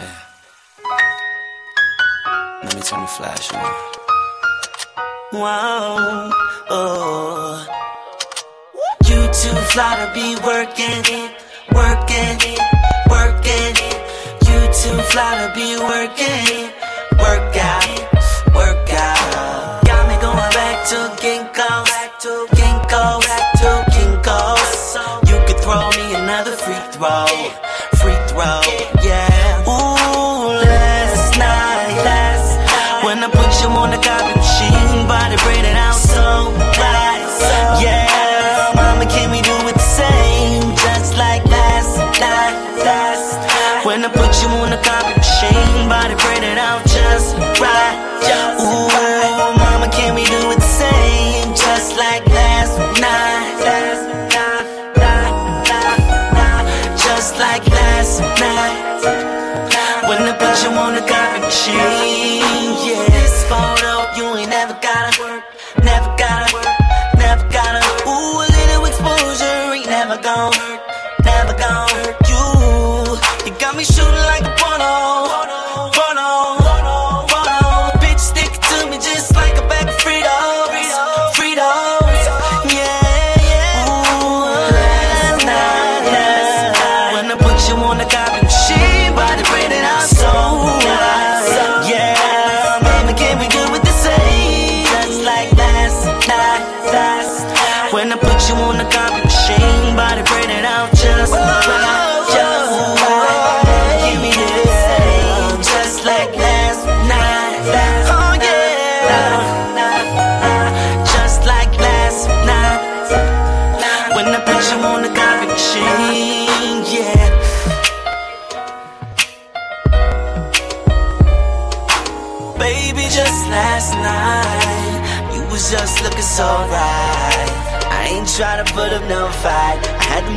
Yeah. Let me turn the flash on. Wow, oh. You too fly to be working, working, working. You too fly to be working, work out.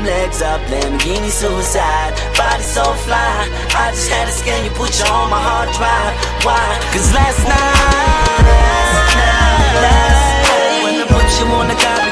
legs up, Lamborghini suicide. Body so fly, I just had a scan you put you on my hard drive. Why? Cause last night, last night, last night, when I put you on the car.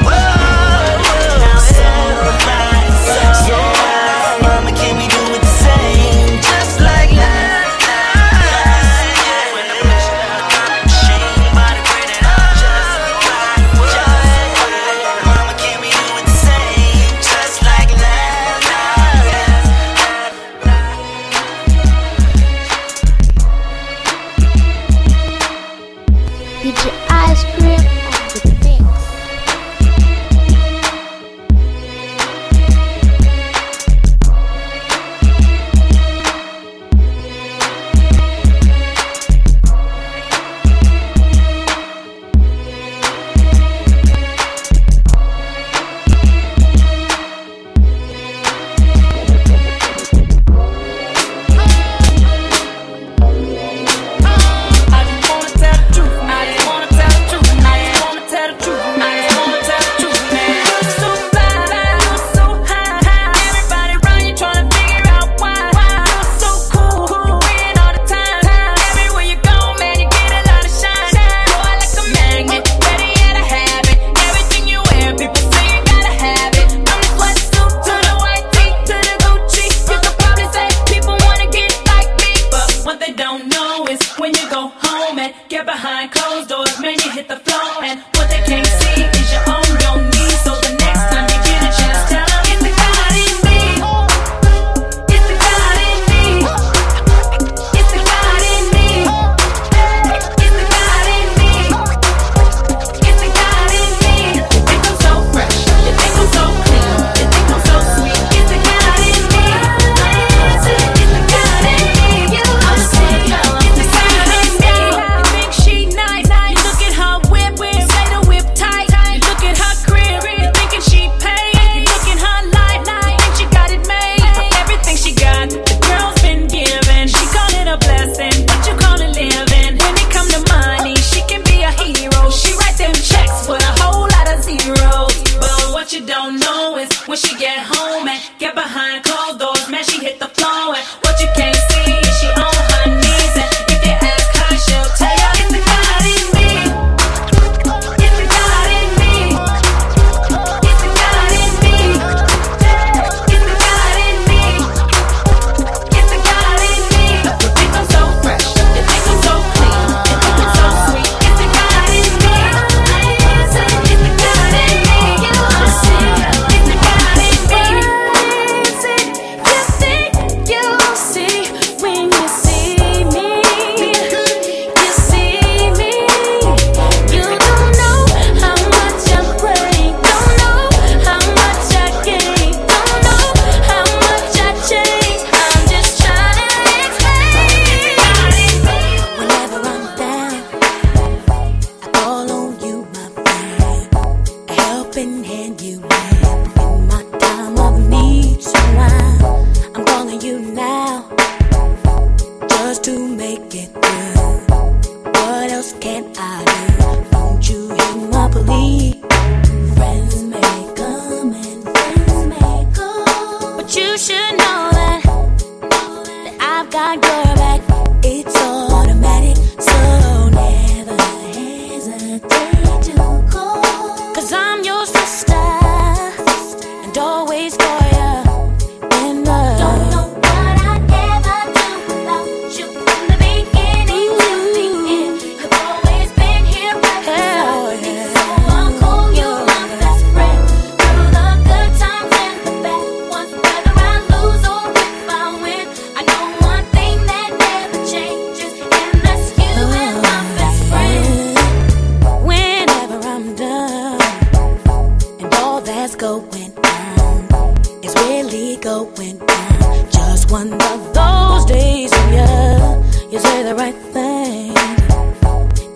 going down. Just one of those days when you, you say the right thing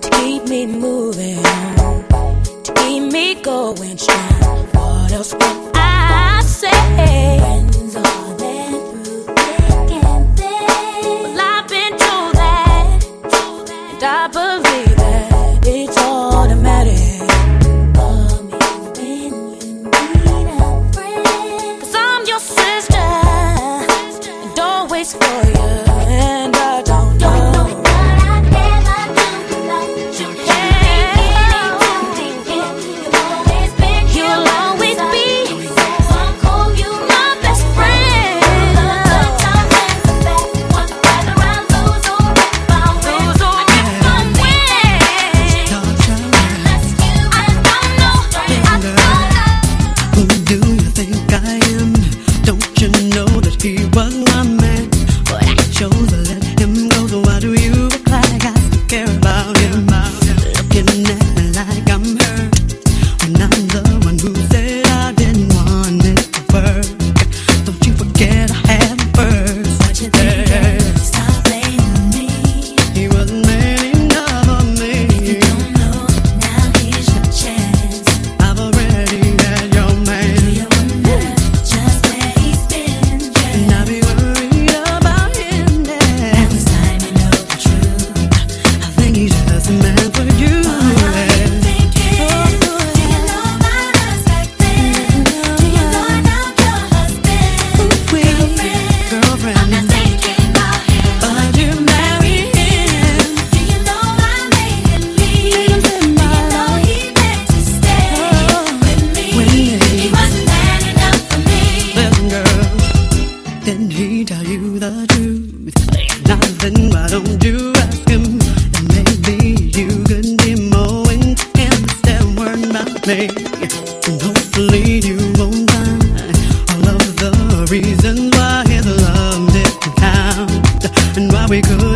to keep me moving, to keep me going strong. What else can I say? we go.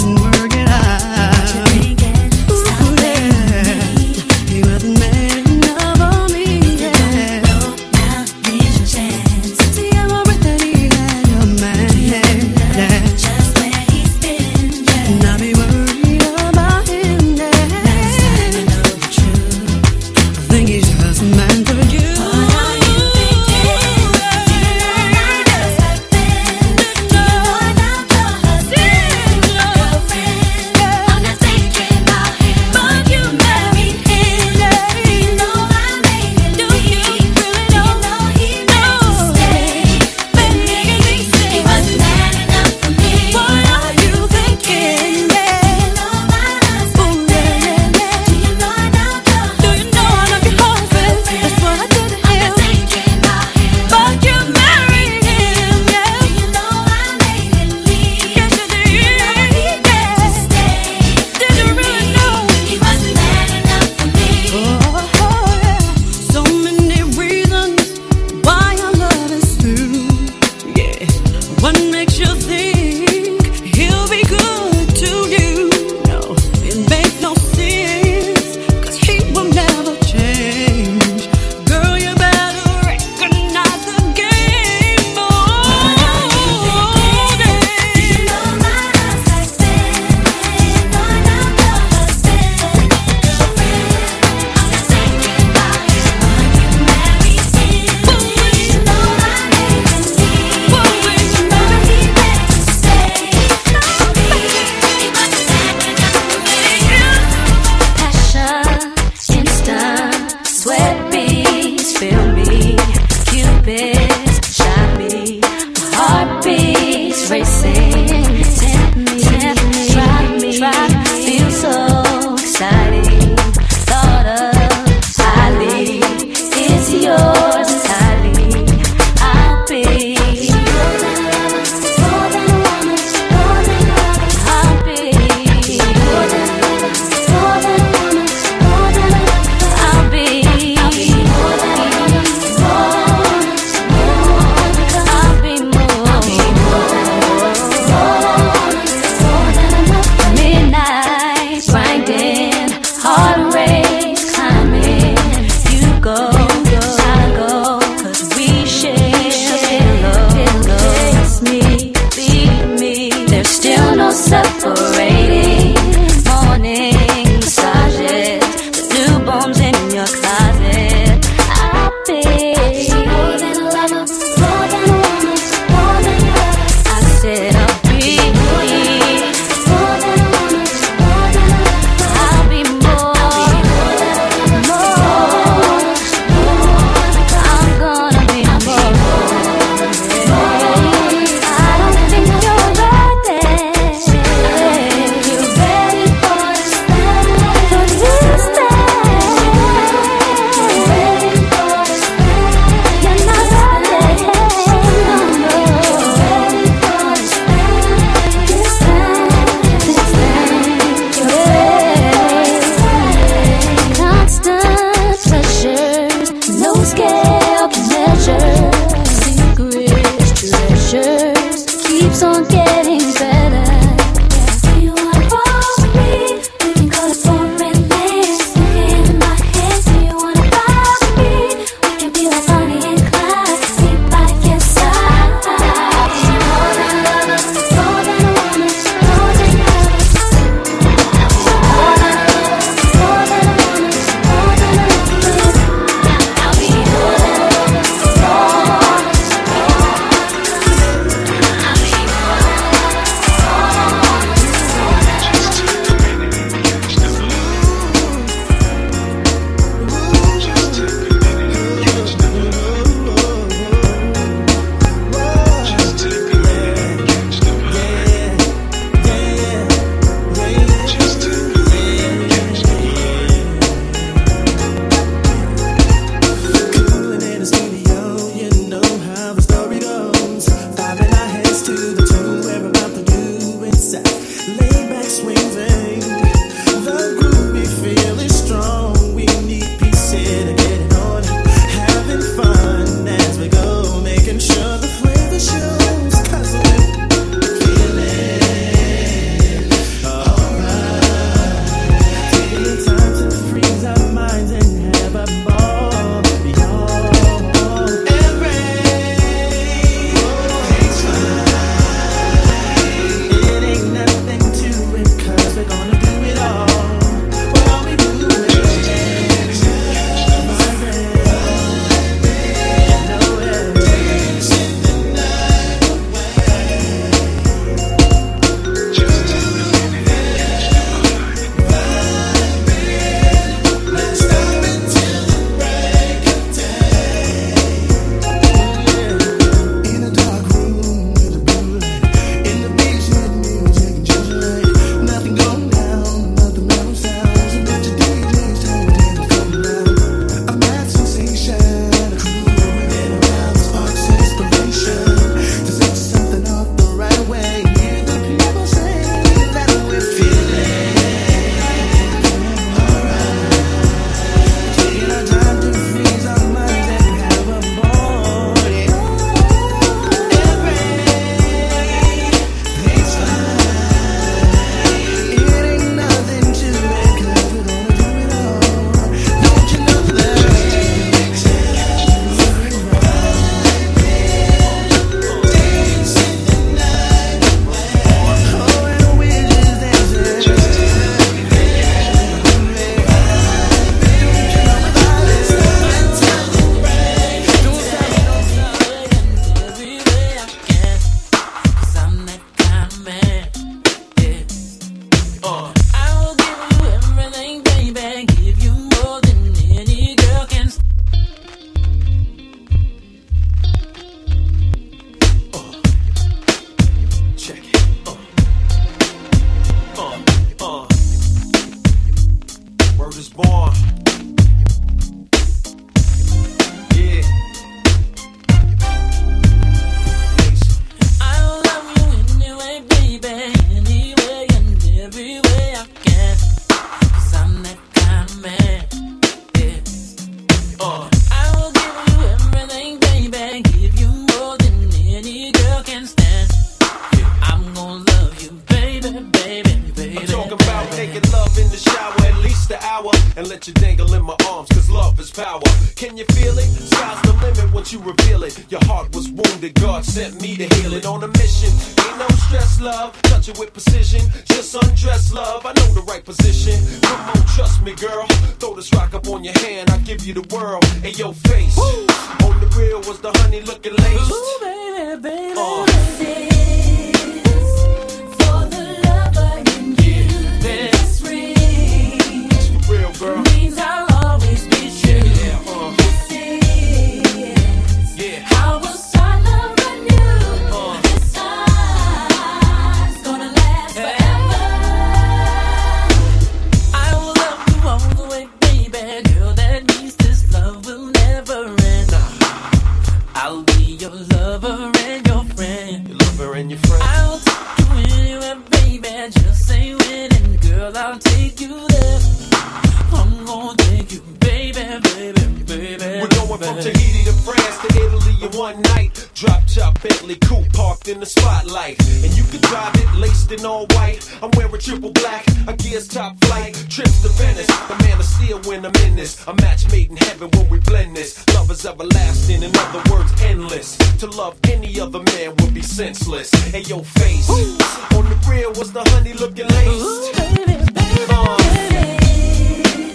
in other words, endless. To love any other man would be senseless. Hey, your face. Ooh. On the grill was the honey looking laced. Ooh, baby, baby, uh. baby.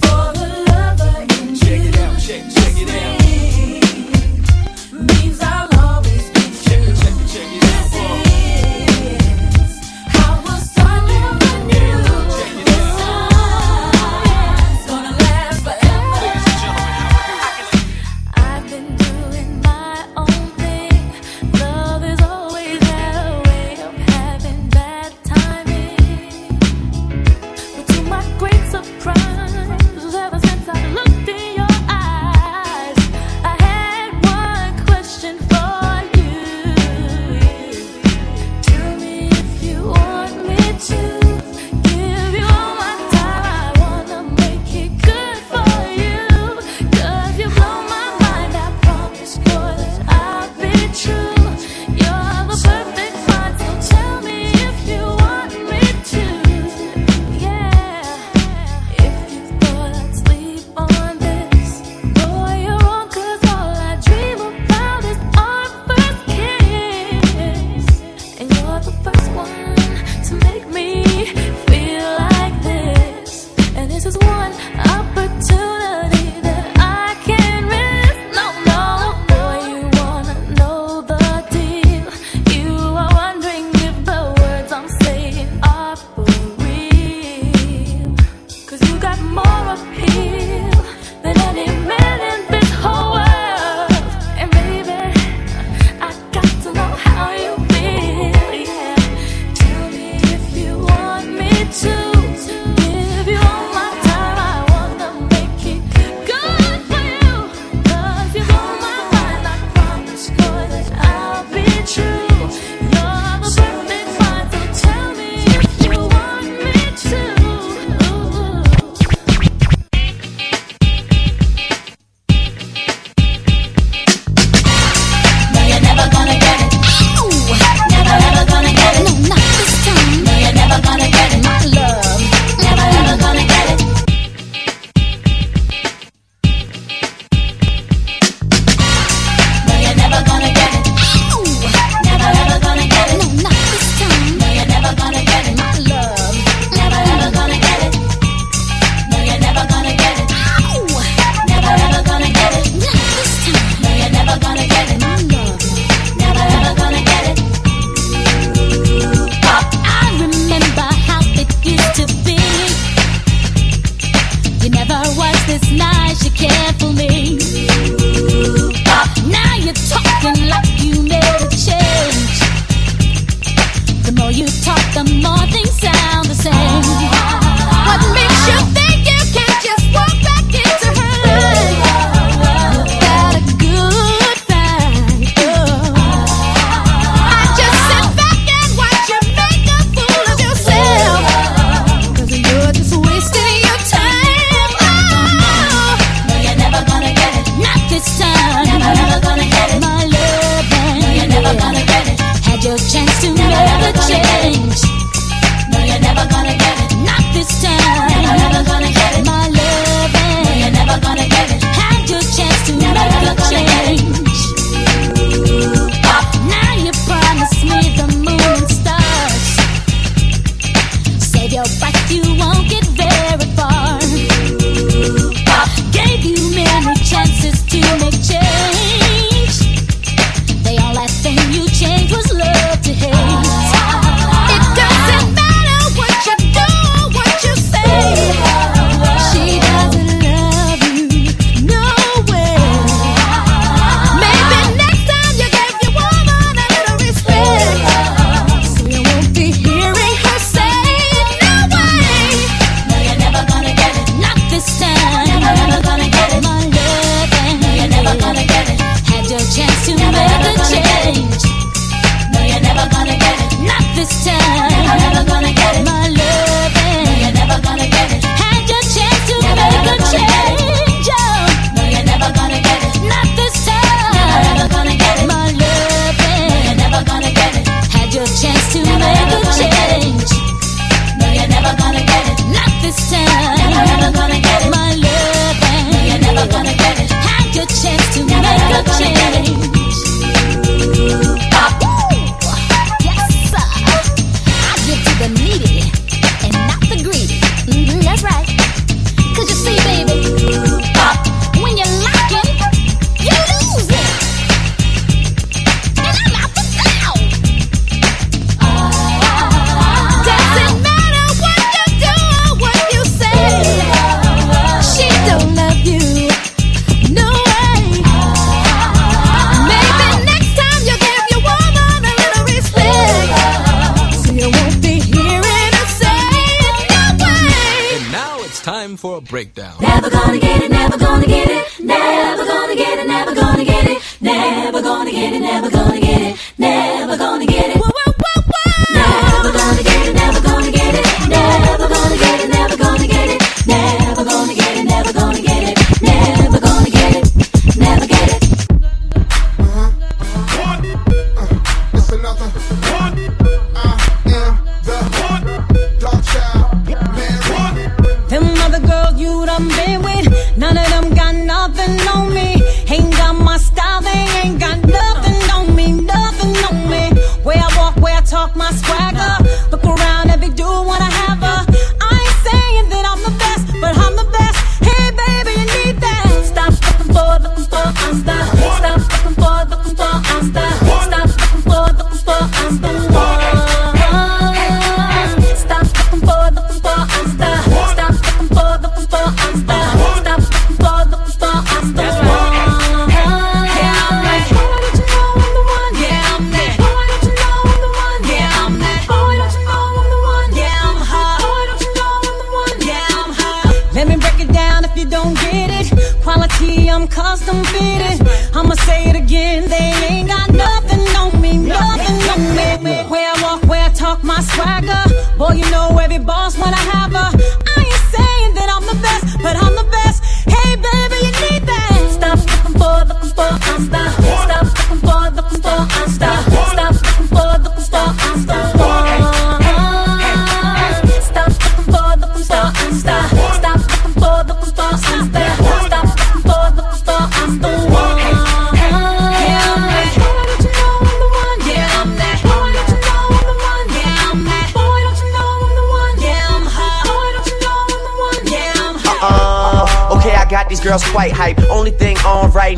For the lover in check you. Check it out, check, check it out.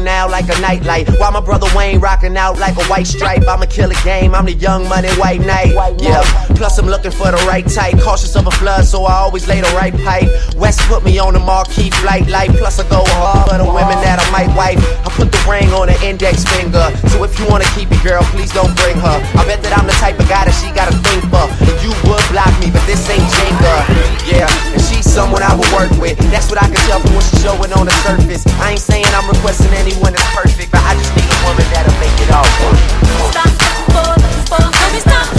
Now like a nightlight. While my brother Wayne rocking out like a white stripe. I'ma kill a game, I'm the young money white knight. Yeah, plus I'm looking for the right type. Cautious of a flood, so I always lay the right pipe. West put me on the marquee flight light. Plus I go hard for the women that I might wife. I put the ring on the index finger. So if you wanna keep it, girl, please don't bring her. I bet that I'm the type of guy that she gotta think for. You would block me, but this ain't Jenga. Yeah, someone I would work with. That's what I can tell from what she's showing on the surface. I ain't saying I'm requesting anyone that's perfect, but I just need a woman that'll make it all work. Stop, stop, stop, let me stop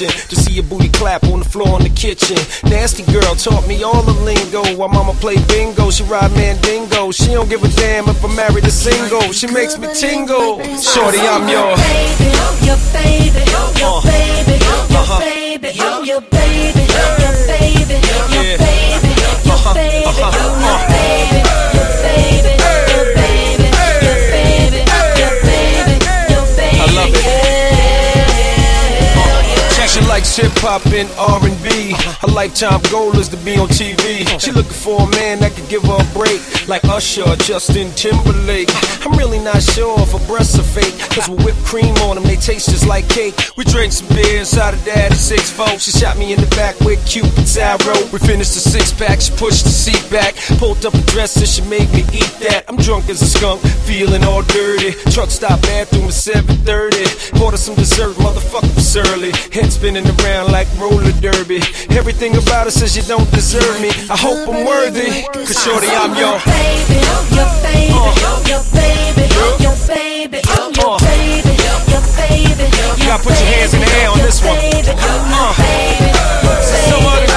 addiction. To see your booty clap on the floor in the kitchen. Nasty girl taught me all the lingo. While mama play bingo, she ride mandingo. She don't give a damn if I'm married or single. She makes me tingle. Shorty, I'm your baby, your baby, your baby, your uh-huh. uh-huh. baby, your baby, hip hop and R&B. Her lifetime goal is to be on TV. She looking for a man that could give her a break, like Usher or Justin Timberlake. I'm really not sure if her breasts are fake, cause with whipped cream on them, they taste just like cake. We drank some beer inside of daddy's six fold. She shot me in the back with Cupid's arrow. We finished the six pack, she pushed the seat back, pulled up a dress and she made me eat that. I'm drunk as a skunk, feeling all dirty. Truck stop bathroom at 7:30. Bought her some dessert, motherfucker was early. Head spinning around like roller derby. Everything about her says you don't deserve me. I hope I'm worthy, cause shorty, I'm your baby, your baby, your baby, your baby, your baby, your baby. You gotta put your hands in the air on this one. Uh. Somebody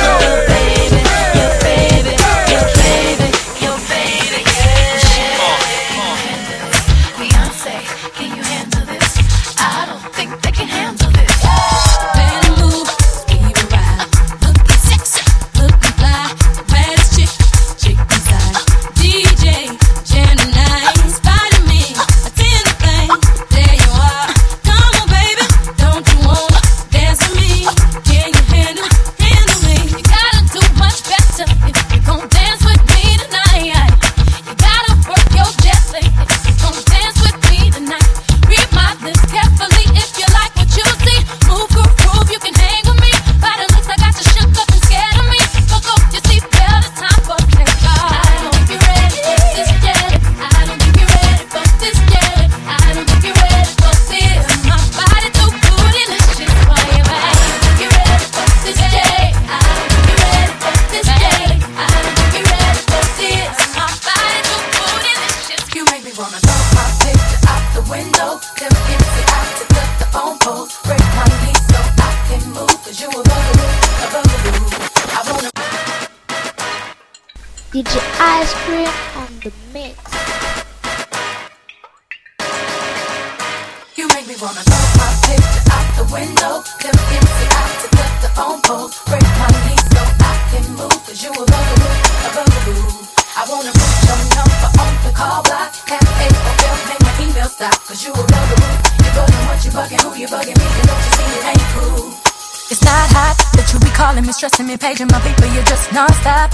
stressing me, paging my people, you're just non-stop.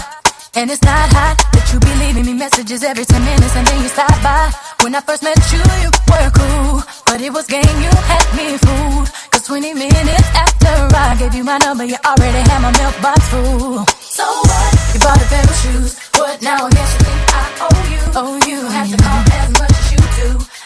And it's not hot that you be leaving me messages every 10 minutes and then you stop by. When I first met you, you were cool. But it was game, you had me fooled. Cause 20 minutes after I gave you my number, you already had my mailbox full. So what? You bought a pair of shoes. What now? I guess you think I owe you. Oh,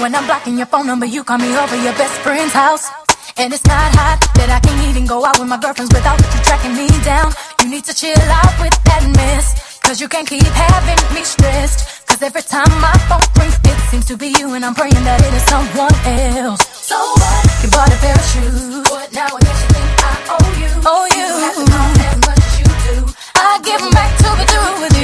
when I'm blocking your phone number, you call me over your best friend's house. And it's not hot that I can't even go out with my girlfriends without you tracking me down. You need to chill out with that mess. Cause you can't keep having me stressed. Cause every time my phone rings, it seems to be you. And I'm praying that it is someone else. So what? You bought a pair of shoes. What now? I guess you think I owe you. Oh, you. You have to as much as you do. I give back to be through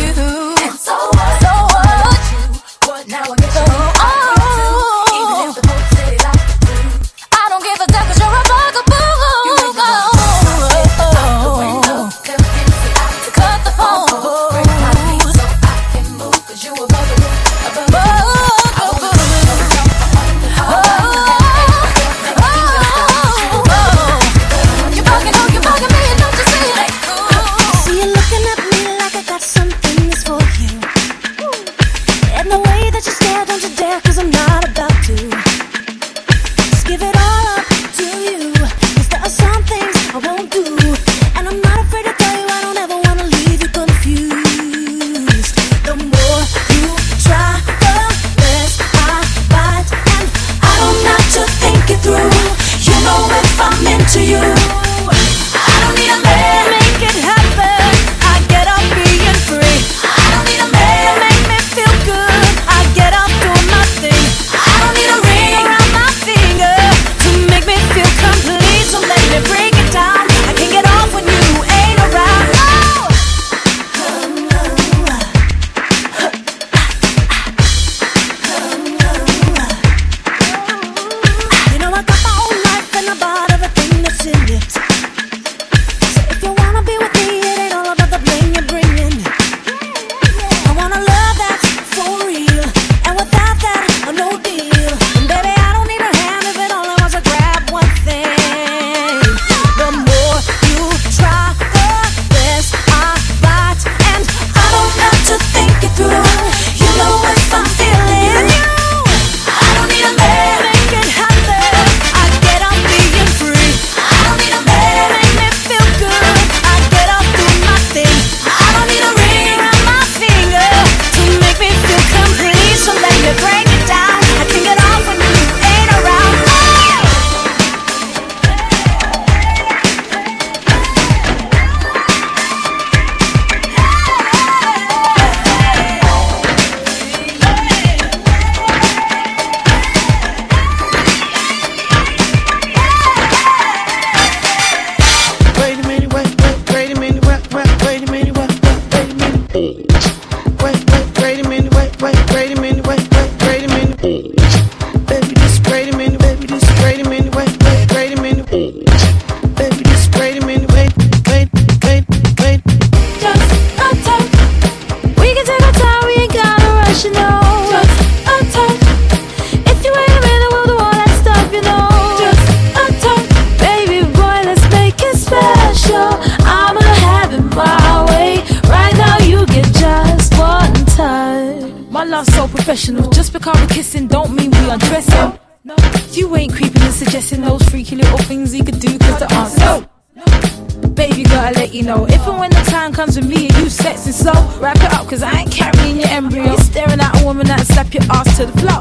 because we're kissing don't mean we undressing. No, you ain't creeping and suggesting those freaky little things he could do cause the answer's no. Baby, gotta let you know. If and when the time comes with me and you sexing slow, wrap it up cause I ain't carrying your embryo. You're staring at a woman that'll slap your ass to the floor.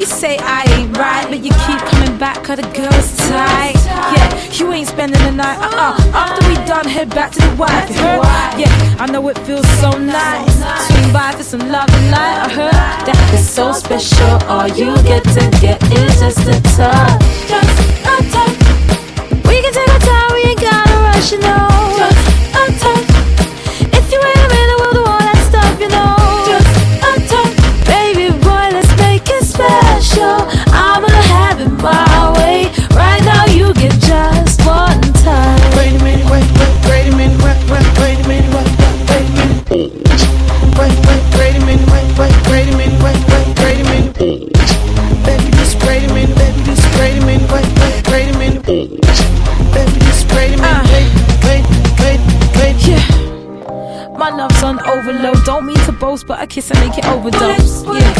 You say I ain't right, but you keep coming back cause the girl's tight. Yeah, you ain't spending the night. Uh-uh. After we done, head back to the wife. Yeah, I know it feels so nice. Swing by for some love and light. I heard that is so special. All you get to get is just a touch. Just a touch. We can take our time, we ain't gotta rush, Loves on overload. Don't mean to boast, but a kiss and make it overdose. Yeah.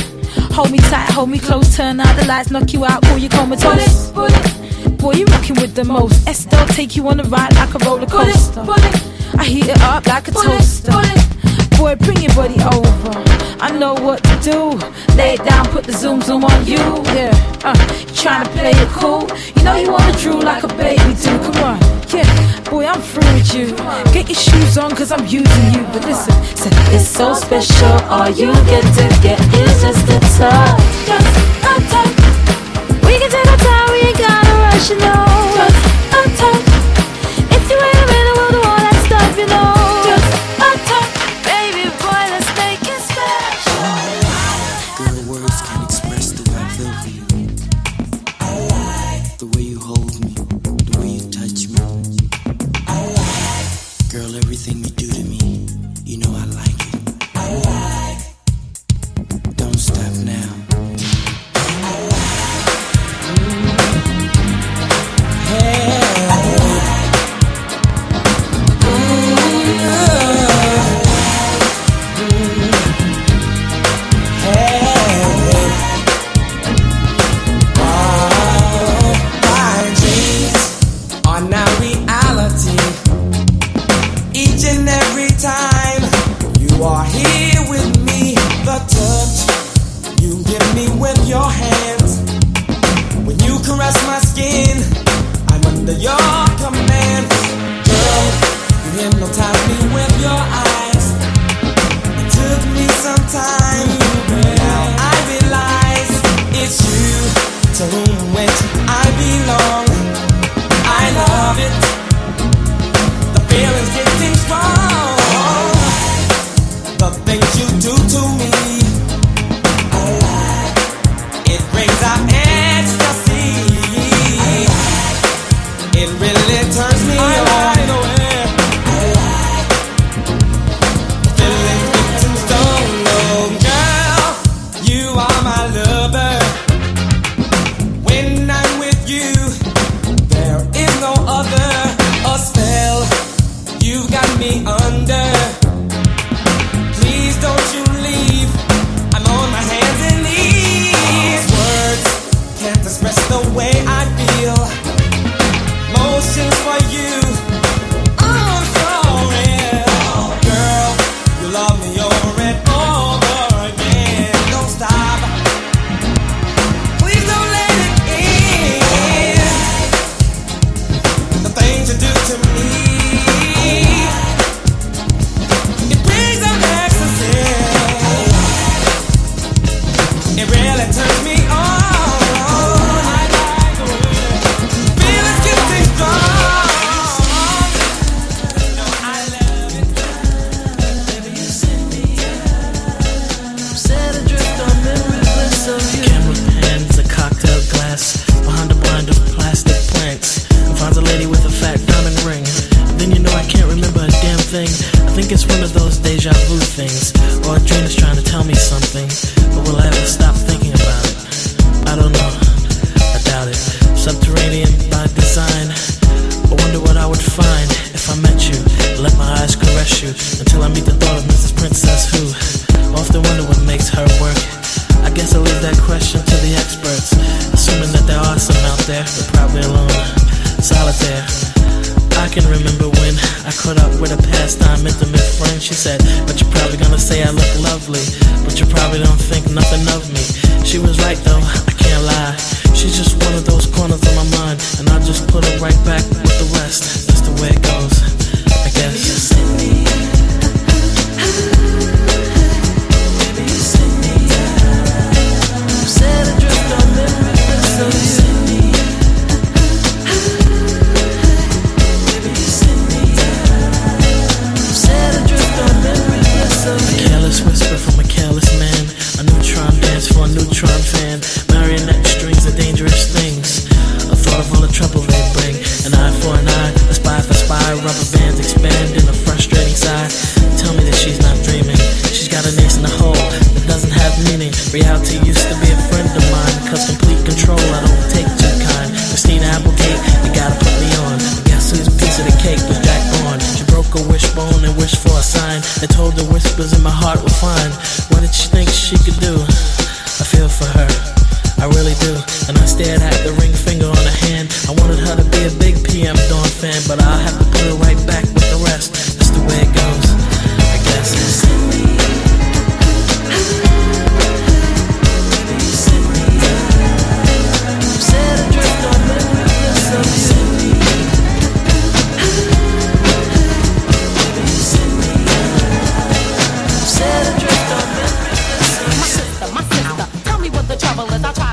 Hold me tight, hold me close. Turn out the lights, knock you out, call you comatose. Bullet, bullet. Boy, you rocking with the most. Estelle take you on a ride like a roller coaster. I heat it up like a toaster. Boy, bring your body over. I know what to do. Lay it down, put the zoom zoom on you. Yeah, uh, trying to play it cool. You know you wanna drool like a baby do. Come on. Yeah, boy, I'm through with you. Get your shoes on, cause I'm using you. But listen, so it's so special. All you get to get is just a touch. Just a touch. We can take our time, we ain't gotta rush, you know. Just a touch.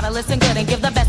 gotta listen good and give the best.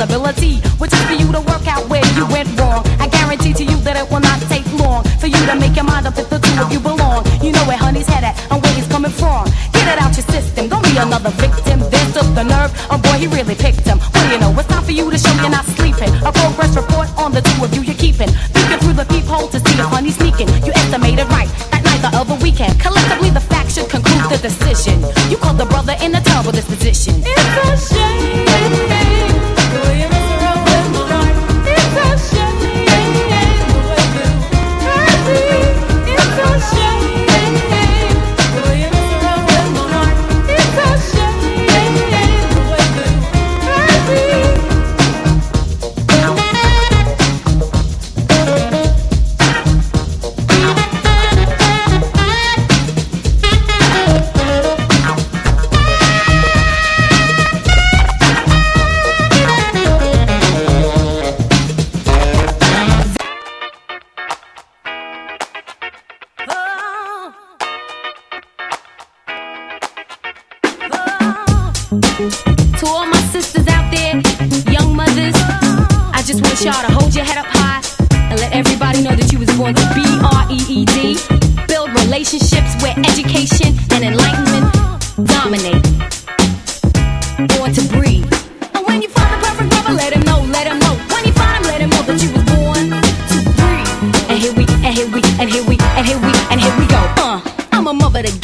responsibility, which is for you to work out where you went wrong. I guarantee to you that it will not take long for you to make your mind up if the two of you belong. You know where honey's headed and where he's coming from. Get it out your system, don't be another victim. This took the nerve, oh boy, he really picked him. What do you know? It's time for you to show you're not sleeping. A progress report on the two of you you're keeping. Peeking through the peephole to see if honey's sneaking. You estimated right that night the other weekend. Collectively, the facts should conclude the decision. You caught the brother in a terrible disposition.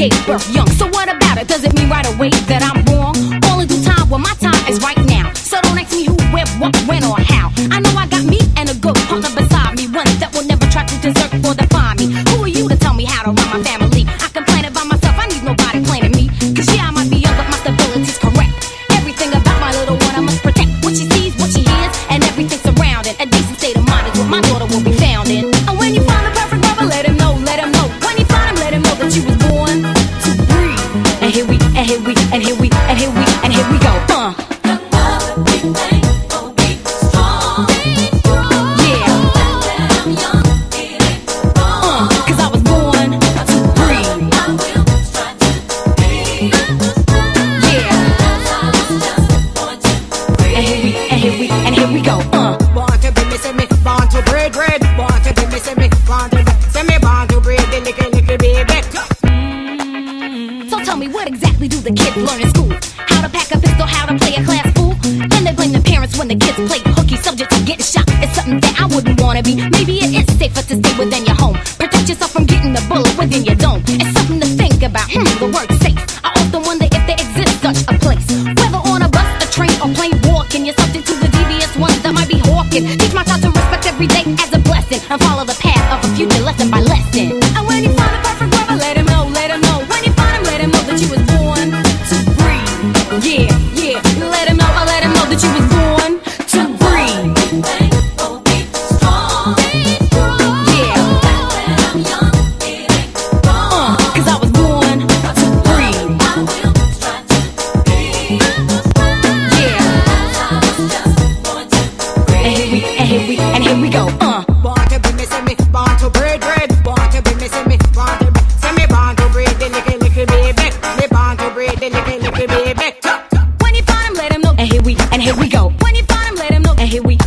escape birth young. So what about it? Does it mean right away that I'm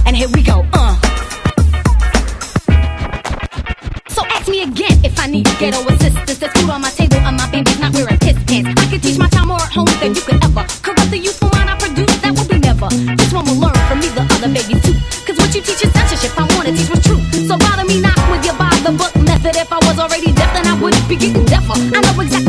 and here we go, uh. So ask me again if I need ghetto assistance. There's food on my table and my baby's not wearing piss pants. I could teach my child more at home than you could ever. Corrupt the youthful mind I produce, that would be never. This one will learn from me, the other baby too. Cause what you teach is censorship, I wanna teach what's true. So bother me not with your by the book method. If I was already deaf, then I wouldn't be getting deafer. I know exactly.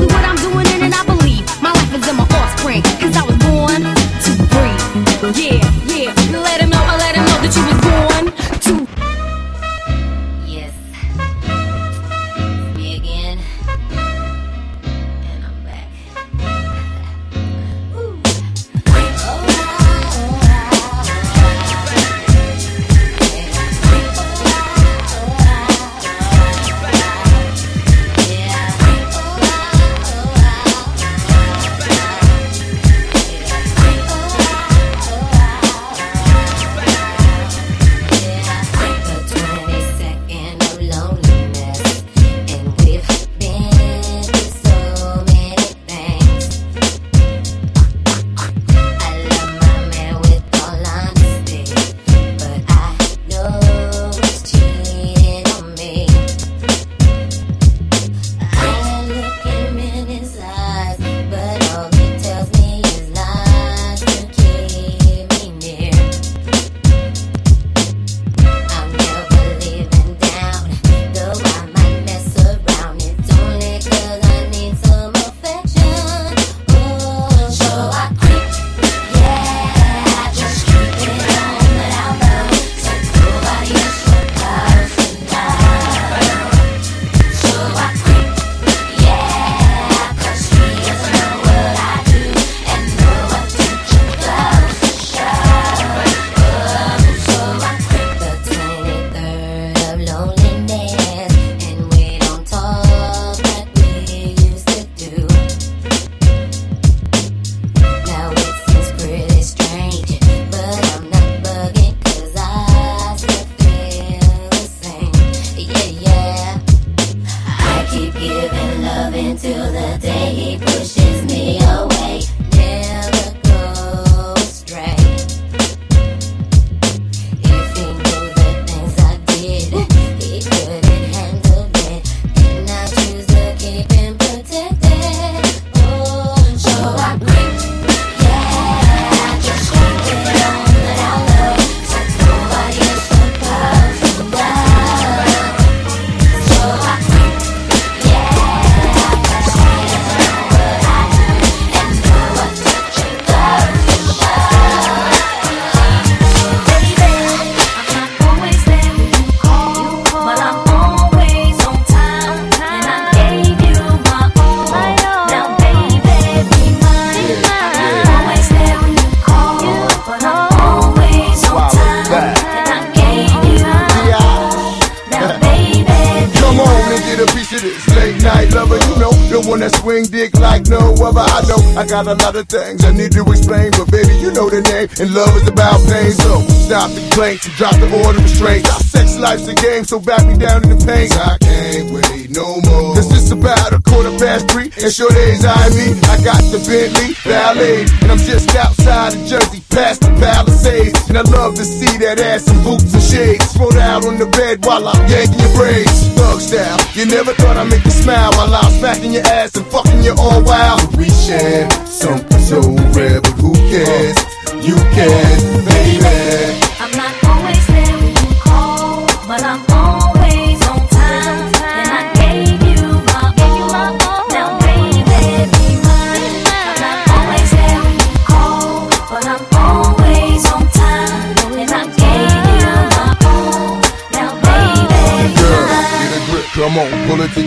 Got a lot of things I need to explain, but baby, you know the name. And love is about pain. So stop the complaints and drop the order of restraint. Our sex life's a game, so back me down in the pain. I can't wait no more. It's just about a quarter past three, and sure days I me. I got the Bentley Ballet, and I'm just outside of Jersey, past the Palisades. And I love to see that ass in boots and shades. Thrown out on the bed while I'm yanking your braids. Thug style, you never thought I'd make you smile while I'm smacking your ass and fucking you all wild. We share something so rare, but who cares? You can,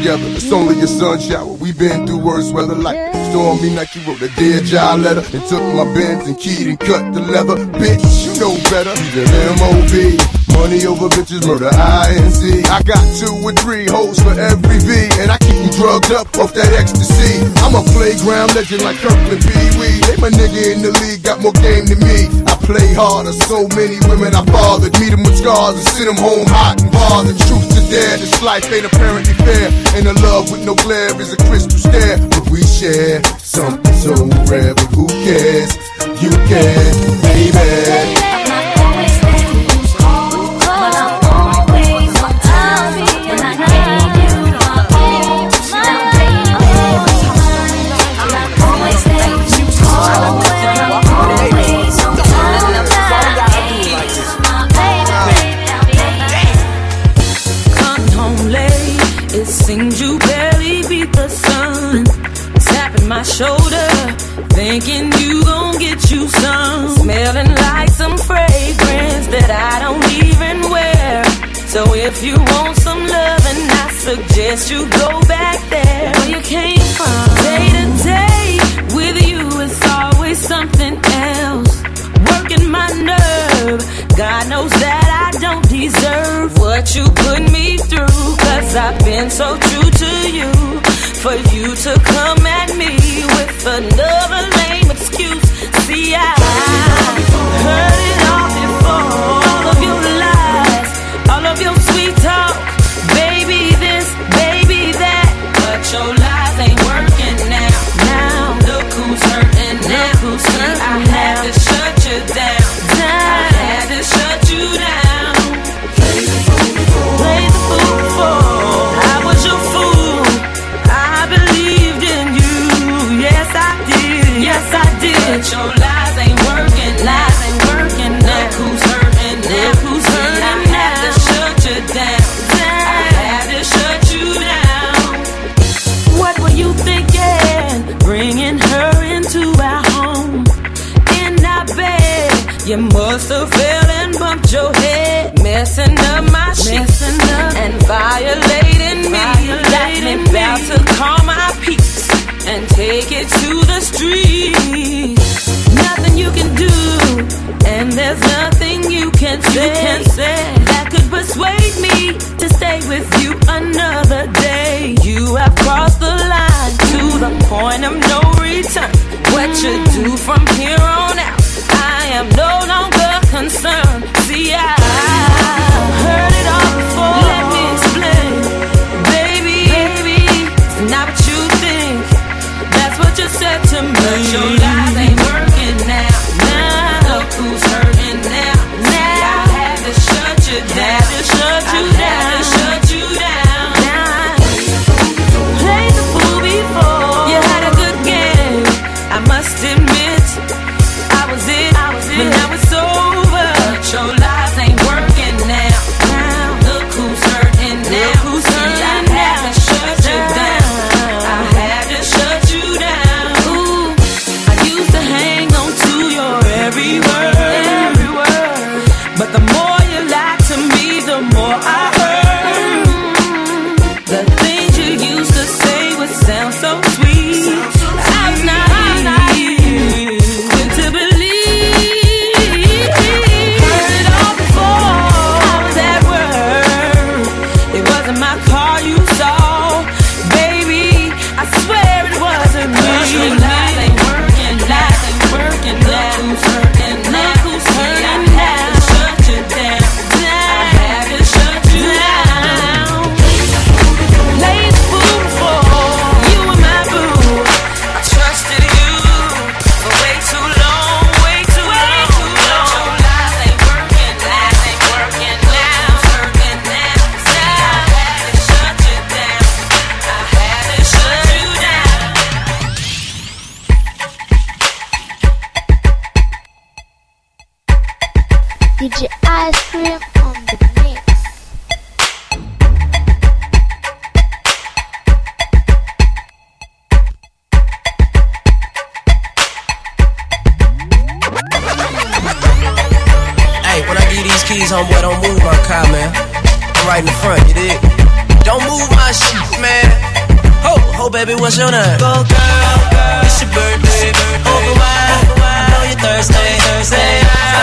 together. It's only a sun shower. We've been through worse weather like stormy night. You wrote a dear John letter and took my Benz and keyed and cut the leather. Bitch, you know better. He's an MOB. Money over bitches, murder I INC. I got two or three hoes for every V, and I keep you drugged up off that ecstasy. I'm a playground legend like Kirkland Pee Wee. They my nigga in the league, got more game than me. I play harder, so many women I fathered. Meet them with scars and send them home hot and bothered. Truth to dare, this life ain't apparently fair. And a love with no glare is a crystal stare. But we share something so rare, but who cares? You can, baby. thinking you gon' get you some. Smelling like some fragrance that I don't even wear. So if you want some love, and I suggest you go back there where you came from. Day to day with you, it's always something else. Working my nerve, God knows that I don't deserve what you put me through. Cause I've been so true to you. For you to come at me with another excuse. See, I heard You must have fell and bumped your head. Messing up my sheets. And violating me. Got me about to call my peace. And take it to the streets. Nothing you can do. And there's nothing you can say, that could persuade me to stay with you another day. You have crossed the line to the point of no return. What you do from here on out, I am no longer concerned. See, I heard it all before. Let me explain, baby. baby not what you think. That's what you said to me. But your lies ain't working now. Now DJ Ice Cream on the mix. Hey, when I give these keys, homeboy, don't move my car, man. I'm right in the front, you dig? Don't move my shit, man. Ho, ho, baby, what's your name? Go, girl, it's your birthday. Over wide, I know you're thirsty, thirsty. Say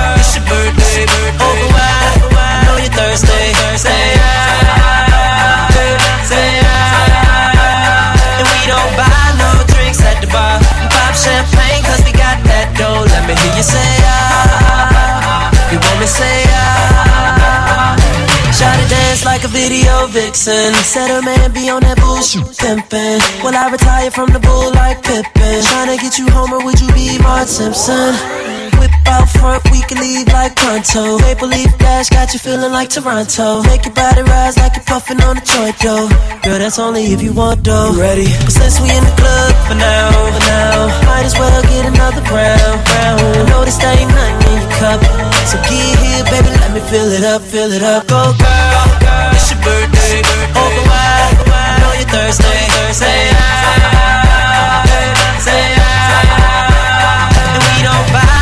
it's your birthday. Over wide, I know you're thirsty. Say ah, say ah. And we don't buy no drinks at the bar. Pop champagne, we got that dough. Let me hear you say ah. You want me say ah. Shawty dance like a video vixen. Said her man be on that bullshit pimpin'. Will I retire from the bull like Pippen? Tryna get you home or would you be Mark Simpson? Out front, we can leave like pronto. Maple leaf dash got you feeling like Toronto. Make your body rise like you're puffing on a joint, yo. Girl, that's only if you want dough. You ready? But since we in the club for now, for now, might as well get another round, round. Know this ain't nothing in your cup, so get here, baby, let me fill it up, fill it up. Go, girl, it's your birthday, open wide. I know you're Thursday, Thursday. Say and we don't buy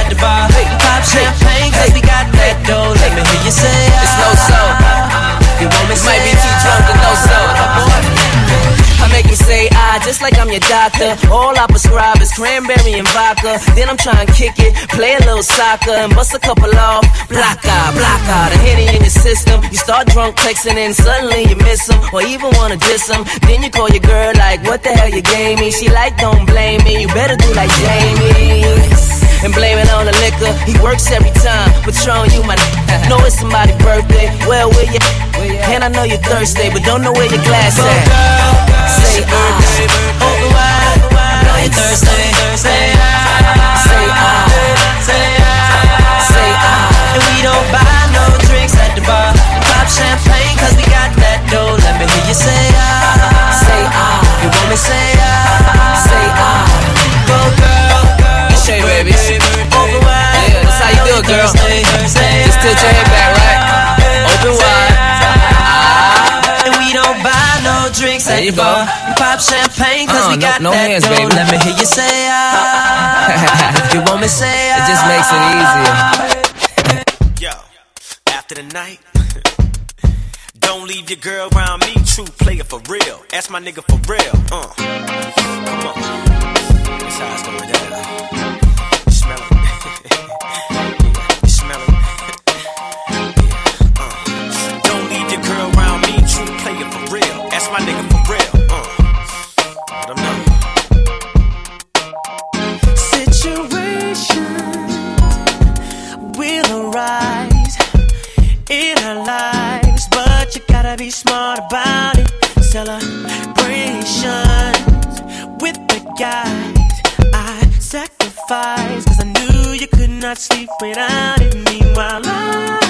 at the bar. Pop champagne cause we got that dough. Let me hear you say ah. It's no soul. You want me Might be too drunk to know so. I make him say ah, just like I'm your doctor. All I prescribe is cranberry and vodka. Then I'm trying to kick it, play a little soccer, and bust a couple off. Block out, block out, a henny in your system. You start drunk texting, and suddenly you miss him, or even wanna diss him. Then you call your girl like, what the hell you gave me? She like, don't blame me, you better do like Jamie and blame it on the liquor. He works every time. Patron, you my know it's somebody's birthday. Well, where you? And I know you're thirsty, but don't know where your glass at. Say ah, open wide. Know you're thirsty. Say ah, say ah, say ah, say ah. And we don't buy no drinks at the bar. Pop champagne 'cause we got that dough. Let me hear you say ah, say ah. You want me say ah, say ah. Go girl. It's Shay, baby. Yeah, that's how you do it, girl. Just tilt your head back, right? Open wide. And we don't buy no drinks at you the bar. We pop champagne cause Uh, we got no that hands, dough. baby. Let me hear you say ah. you want me say ah. It just makes it easier. Yo, after the night, don't leave your girl around me. True player for real. Ask my nigga for real. Uh, come on. That's how it's going down. Gotta be smart about it. Celebrations with the guys I sacrificed, cause I knew you could not sleep without it. Meanwhile, I,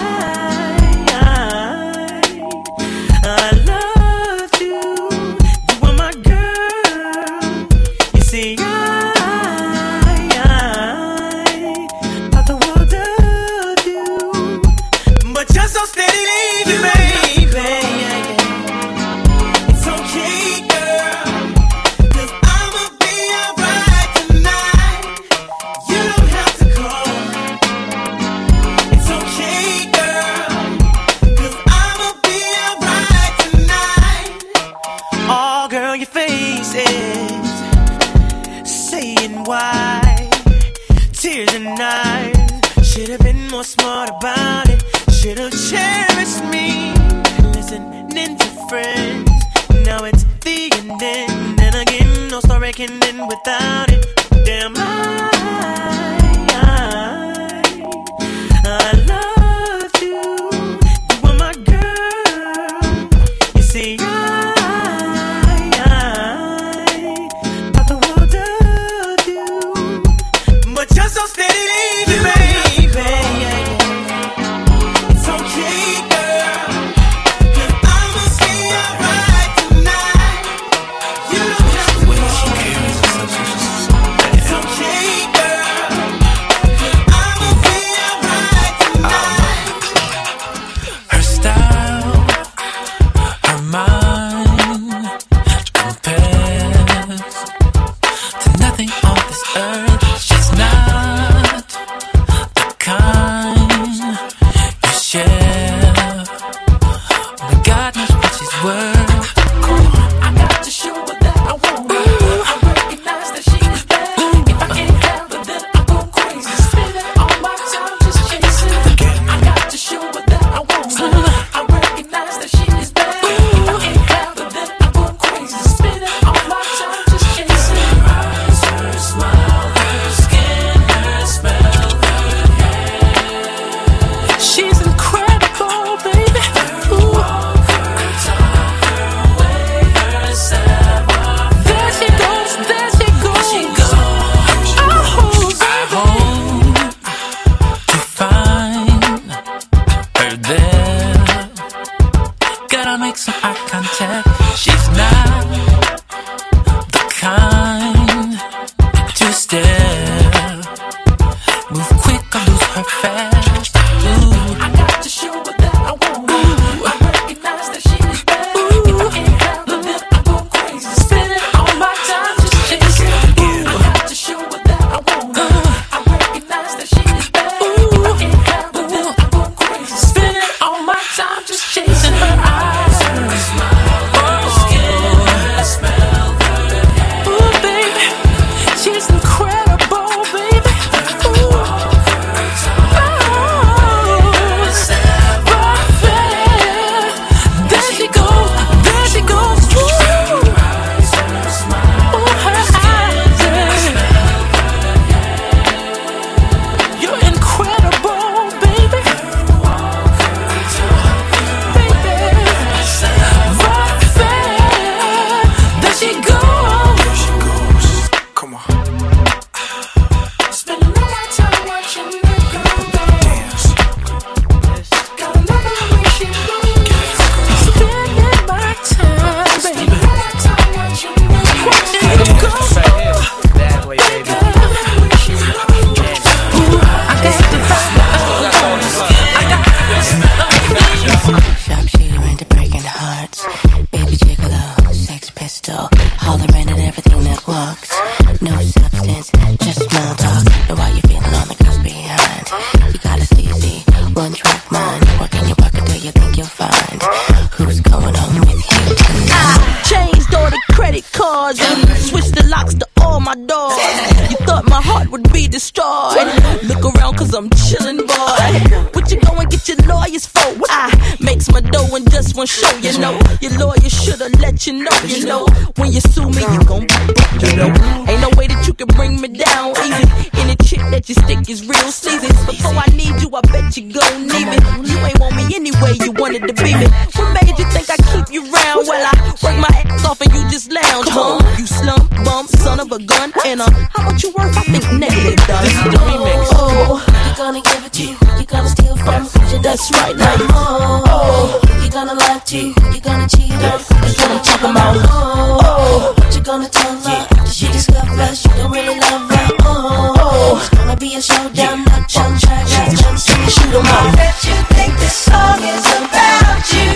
Any chick that you stick is real sleazy. Before I need you, I bet you gon' need me. You ain't want me anyway, you wanted to be me. What made you think I keep you round? Well, I work my ass off and you just lounge, huh? You slump bum, son of a gun, and uh, how much you worth? I think negative, done. This is the remix. Oh, You gonna give it to, you you gonna steal from, you that's right, now. Oh, you gonna lie to, you gonna cheat on, that's what I'm talking about. Oh, what you gonna tell her? Did she discover she don't really love her? Oh, it's gonna be a showdown, not jump track, not jump so you shoot 'em I bet you think this song is about you.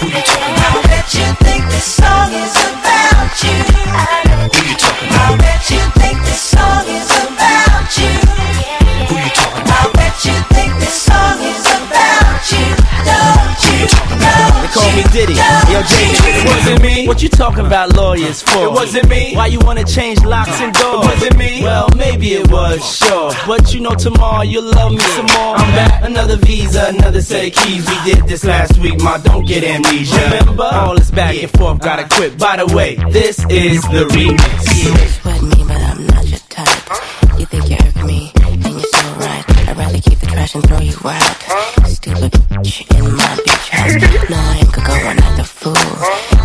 Who you talking about? I bet you think this song is about you. Who you talking about? I bet you think this song is about you. Who you talking about? I bet you think this song is about you. Don't you know? They call me Diddy. Yo, Jay, it wasn't me. What you talking about lawyers for? It wasn't me. Why you wanna change locks and doors? It wasn't me. Well, maybe it was, sure. But you know tomorrow you'll love me some more. I'm back. Another visa, another set of keys. We did this last week, ma. Don't get amnesia. Remember? All this back and forth, gotta quit. By the way, this is the remix. With me, but I'm not your type. You think you irk me, and you're so right. Keep the trash and throw you out. Stupid bitch in my beach house. No, I ain't could go one night the fool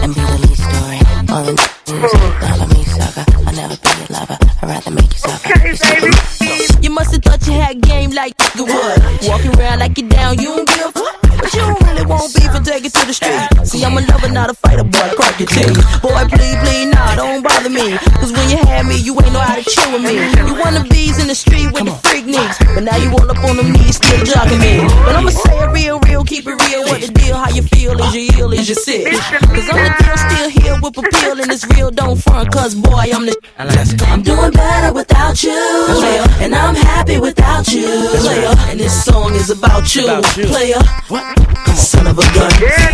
and be the lead story. All the news, love me, sucker. I'll never be your lover. I'd rather make you suffer. You stupid You must've thought you had game like you would. Walking around like you down, you don't give a fuck. But you want beef and take it to the street. See, I'm a lover, not a fighter, boy. Crack your teeth. Boy, please, please, nah, don't bother me. Cause when you had me, you ain't know how to chill with me. You want the bees in the street with the freak knees. But now you all up on them knees, still jogging me. But I'ma say it real, real, keep it real. What the deal? How you feel? Is you ill? Is you sick? Cause I'm the deal, still here with appeal. And it's real, don't front. Cause boy, I'm the. I'm doing better without you. Player. And I'm happy without you. Player. And this song is about you. Player. What? Son of a gun. It's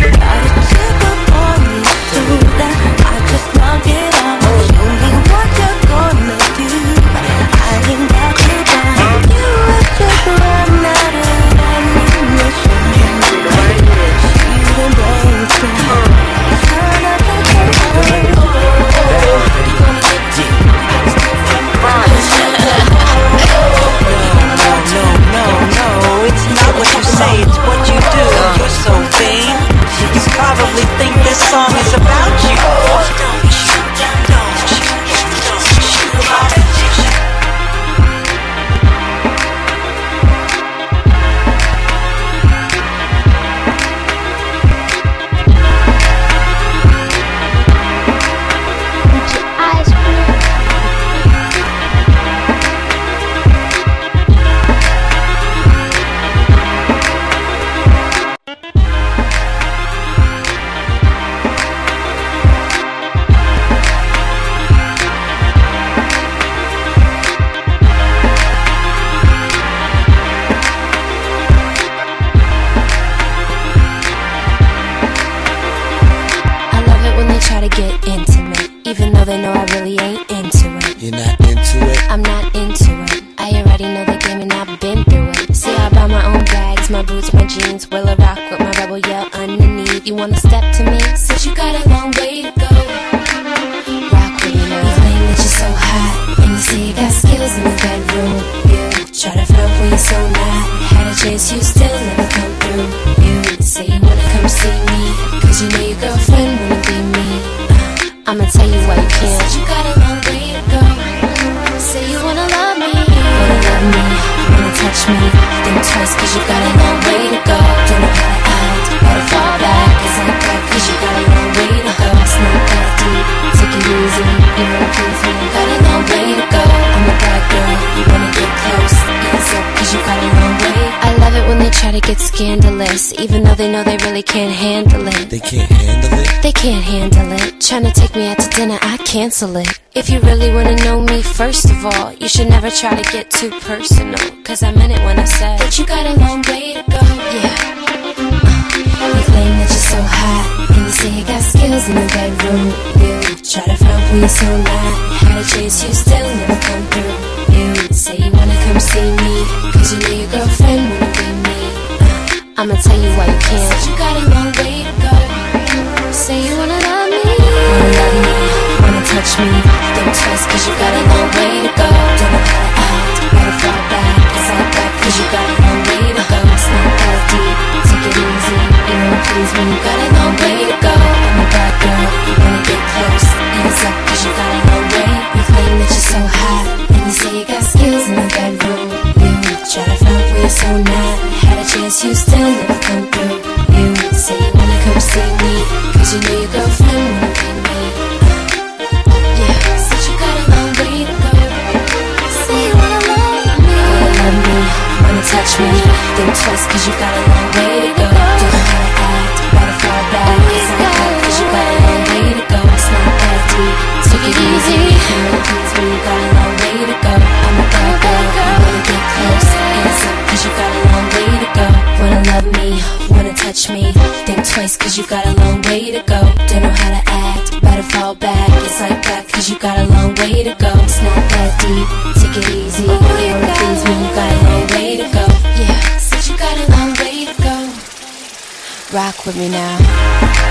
You should never try to get too personal. Cause I meant it when I said that you got a long way to go. Yeah. Uh, you claim that you're so hot. And you say you got skills in the bedroom. You try to flirt where you're so not. had a chase you still, never come through. You say you wanna come see me. Cause you know your girlfriend wanna be me. Uh, I'ma tell you why you can't. Said you got a long way to go. Say you wanna love touch me. Think twice, cause you got a long way to go. Don't to act, wanna fall back. It's all back, cause you got a long way to go. It's not that deep, take it easy. You know, please me, you got a long way to go. I'm a bad girl, you wanna get close. Hands up, cause you got a long way. You claim that you're so hot, and you say you got skills in the bedroom. You try to front, we are so mad. Had a chance, you still never come through. You say you wanna come see me, cause you know your girlfriend touch me. Think twice, cause you got a long way to go. Don't know how to act, wanna fall back. It's not bad, cause you got a long way to go. It's not that deep, take it easy. Know, please me, you got a long way to go. I'm a bad girl, you wanna get close. Hands up, cause you got a long way to go. Wanna love me, wanna touch me. Think twice, cause you got a long way to go. Don't know how to act, better fall back. It's like that, cause you got a long way to go. It's not that deep, take it easy. Rock with me now.